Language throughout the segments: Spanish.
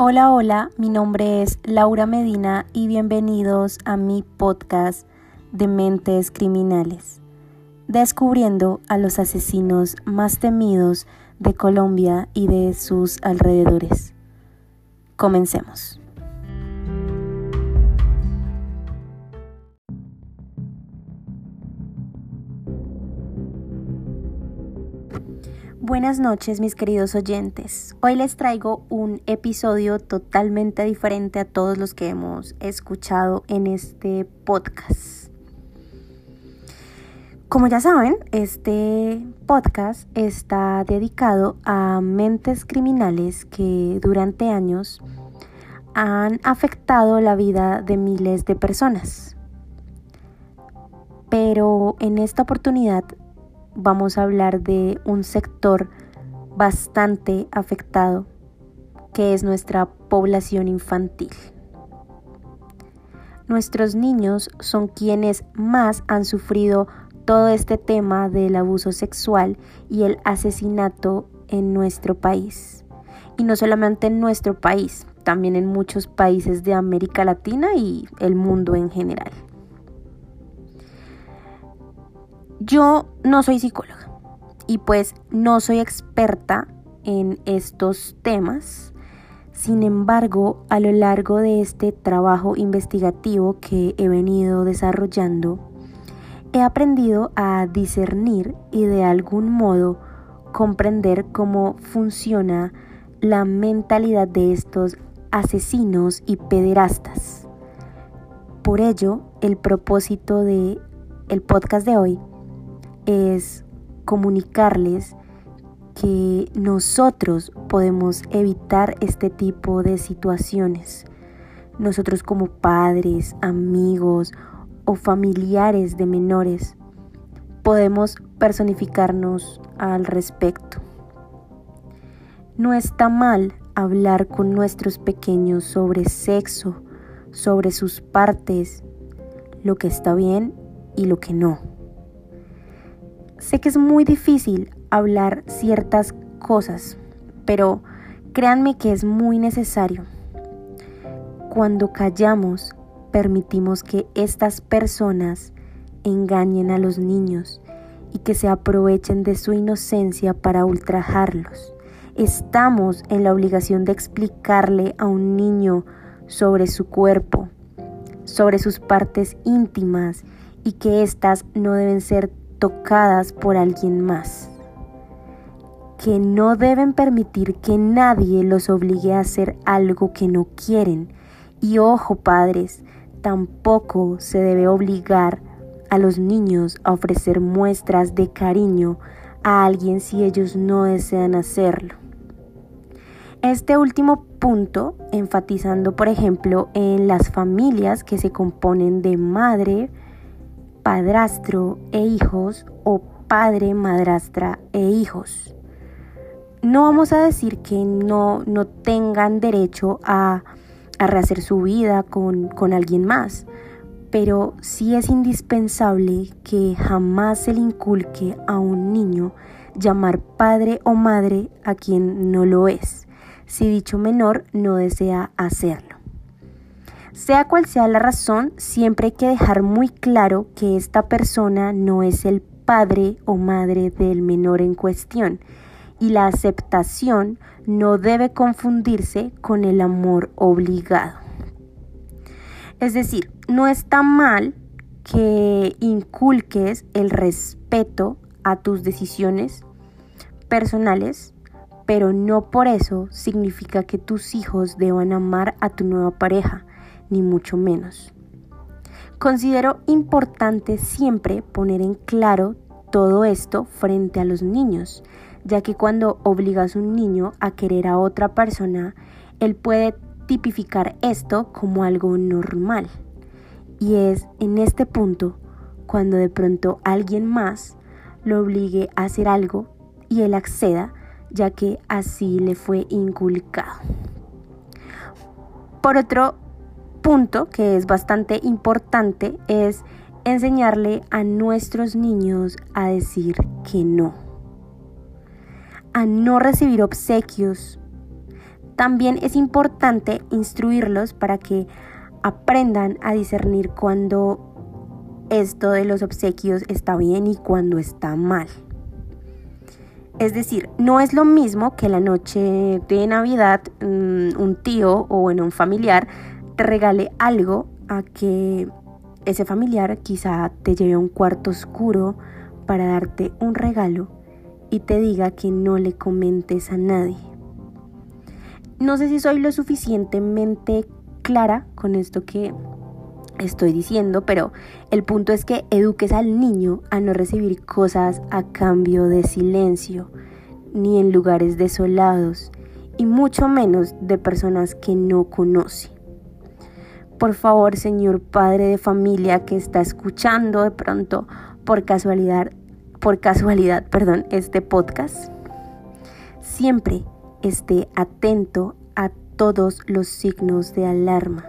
Hola, hola, mi nombre es Laura Medina y bienvenidos a mi podcast de Mentes Criminales, descubriendo a los asesinos más temidos de Colombia y de sus alrededores. Comencemos. Buenas noches mis queridos oyentes. Hoy les traigo un episodio totalmente diferente a todos los que hemos escuchado en este podcast. Como ya saben, este podcast está dedicado a mentes criminales que durante años han afectado la vida de miles de personas. Pero en esta oportunidad vamos a hablar de un sector bastante afectado, que es nuestra población infantil. Nuestros niños son quienes más han sufrido todo este tema del abuso sexual y el asesinato en nuestro país. Y no solamente en nuestro país, también en muchos países de América Latina y el mundo en general. Yo no soy psicóloga y pues no soy experta en estos temas. Sin embargo, a lo largo de este trabajo investigativo que he venido desarrollando, he aprendido a discernir y de algún modo comprender cómo funciona la mentalidad de estos asesinos y pederastas. Por ello, el propósito de el podcast de hoy es comunicarles que nosotros podemos evitar este tipo de situaciones. Nosotros como padres, amigos o familiares de menores podemos personificarnos al respecto. No está mal hablar con nuestros pequeños sobre sexo, sobre sus partes, lo que está bien y lo que no. Sé que es muy difícil hablar ciertas cosas, pero créanme que es muy necesario. Cuando callamos, permitimos que estas personas engañen a los niños y que se aprovechen de su inocencia para ultrajarlos. Estamos en la obligación de explicarle a un niño sobre su cuerpo, sobre sus partes íntimas y que éstas no deben ser tocadas por alguien más, que no deben permitir que nadie los obligue a hacer algo que no quieren. Y ojo padres, tampoco se debe obligar a los niños a ofrecer muestras de cariño a alguien si ellos no desean hacerlo. Este último punto, enfatizando por ejemplo en las familias que se componen de madre, padrastro e hijos o padre, madrastra e hijos. No vamos a decir que no, no tengan derecho a, a rehacer su vida con, con alguien más, pero sí es indispensable que jamás se le inculque a un niño llamar padre o madre a quien no lo es, si dicho menor no desea hacerlo. Sea cual sea la razón, siempre hay que dejar muy claro que esta persona no es el padre o madre del menor en cuestión y la aceptación no debe confundirse con el amor obligado. Es decir, no está mal que inculques el respeto a tus decisiones personales, pero no por eso significa que tus hijos deban amar a tu nueva pareja ni mucho menos. Considero importante siempre poner en claro todo esto frente a los niños, ya que cuando obligas a un niño a querer a otra persona, él puede tipificar esto como algo normal. Y es en este punto cuando de pronto alguien más lo obligue a hacer algo y él acceda, ya que así le fue inculcado. Por otro punto que es bastante importante es enseñarle a nuestros niños a decir que no, a no recibir obsequios, También es importante instruirlos para que aprendan a discernir cuando esto de los obsequios está bien y cuando está mal. Es decir, no es lo mismo que la noche de Navidad mm, un tío o bueno, un familiar regale algo a que ese familiar quizá te lleve a un cuarto oscuro para darte un regalo y te diga que no le comentes a nadie. No sé si soy lo suficientemente clara con esto que estoy diciendo, pero el punto es que eduques al niño a no recibir cosas a cambio de silencio, ni en lugares desolados, y mucho menos de personas que no conoce. Por favor, señor padre de familia que está escuchando de pronto por casualidad, por casualidad, perdón, este podcast, siempre esté atento a todos los signos de alarma.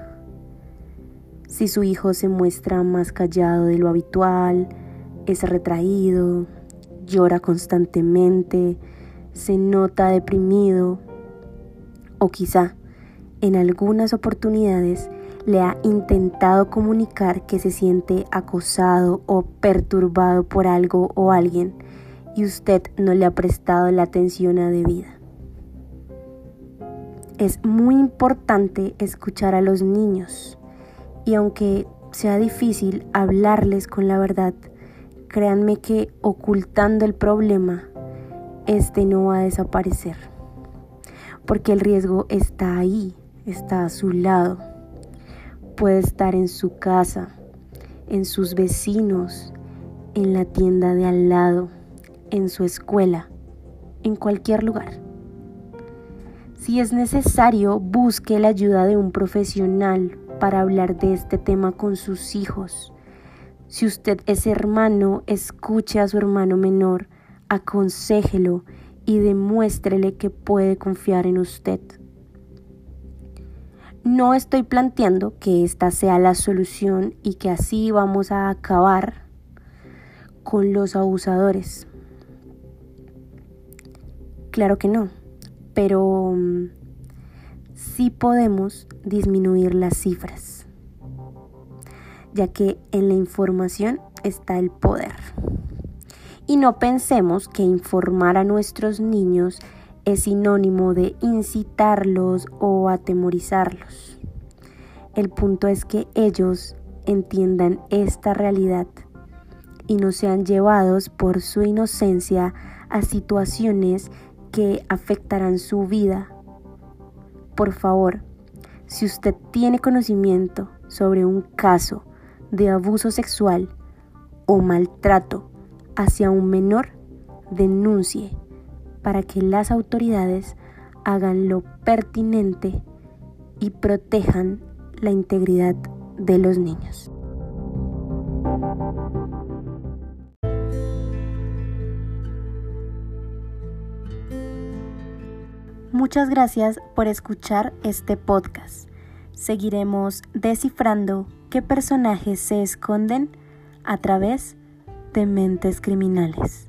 Si su hijo se muestra más callado de lo habitual, es retraído, llora constantemente, se nota deprimido o quizá en algunas oportunidades le ha intentado comunicar que se siente acosado o perturbado por algo o alguien y usted no le ha prestado la atención debida. Es muy importante escuchar a los niños y aunque sea difícil hablarles con la verdad, créanme que ocultando el problema, este no va a desaparecer. Porque el riesgo está ahí, está a su lado. Puede estar en su casa, en sus vecinos, en la tienda de al lado, en su escuela, en cualquier lugar. Si es necesario, busque la ayuda de un profesional para hablar de este tema con sus hijos. Si usted es hermano, escuche a su hermano menor, aconséjelo y demuéstrele que puede confiar en usted. No estoy planteando que esta sea la solución y que así vamos a acabar con los abusadores. Claro que no, pero mm, sí podemos disminuir las cifras, ya que en la información está el poder. Y no pensemos que informar a nuestros niños es sinónimo de incitarlos o atemorizarlos. El punto es que ellos entiendan esta realidad y no sean llevados por su inocencia a situaciones que afectarán su vida por favor, si usted tiene conocimiento sobre un caso de abuso sexual o maltrato hacia un menor, denuncie para que las autoridades hagan lo pertinente y protejan la integridad de los niños. Muchas gracias por escuchar este podcast. Seguiremos descifrando qué personajes se esconden a través de mentes criminales.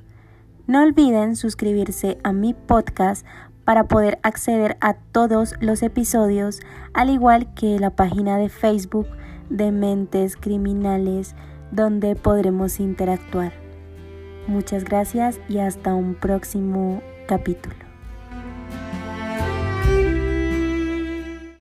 No olviden suscribirse a mi podcast para poder acceder a todos los episodios, al igual que la página de Facebook de Mentes Criminales, donde podremos interactuar. Muchas gracias y hasta un próximo capítulo.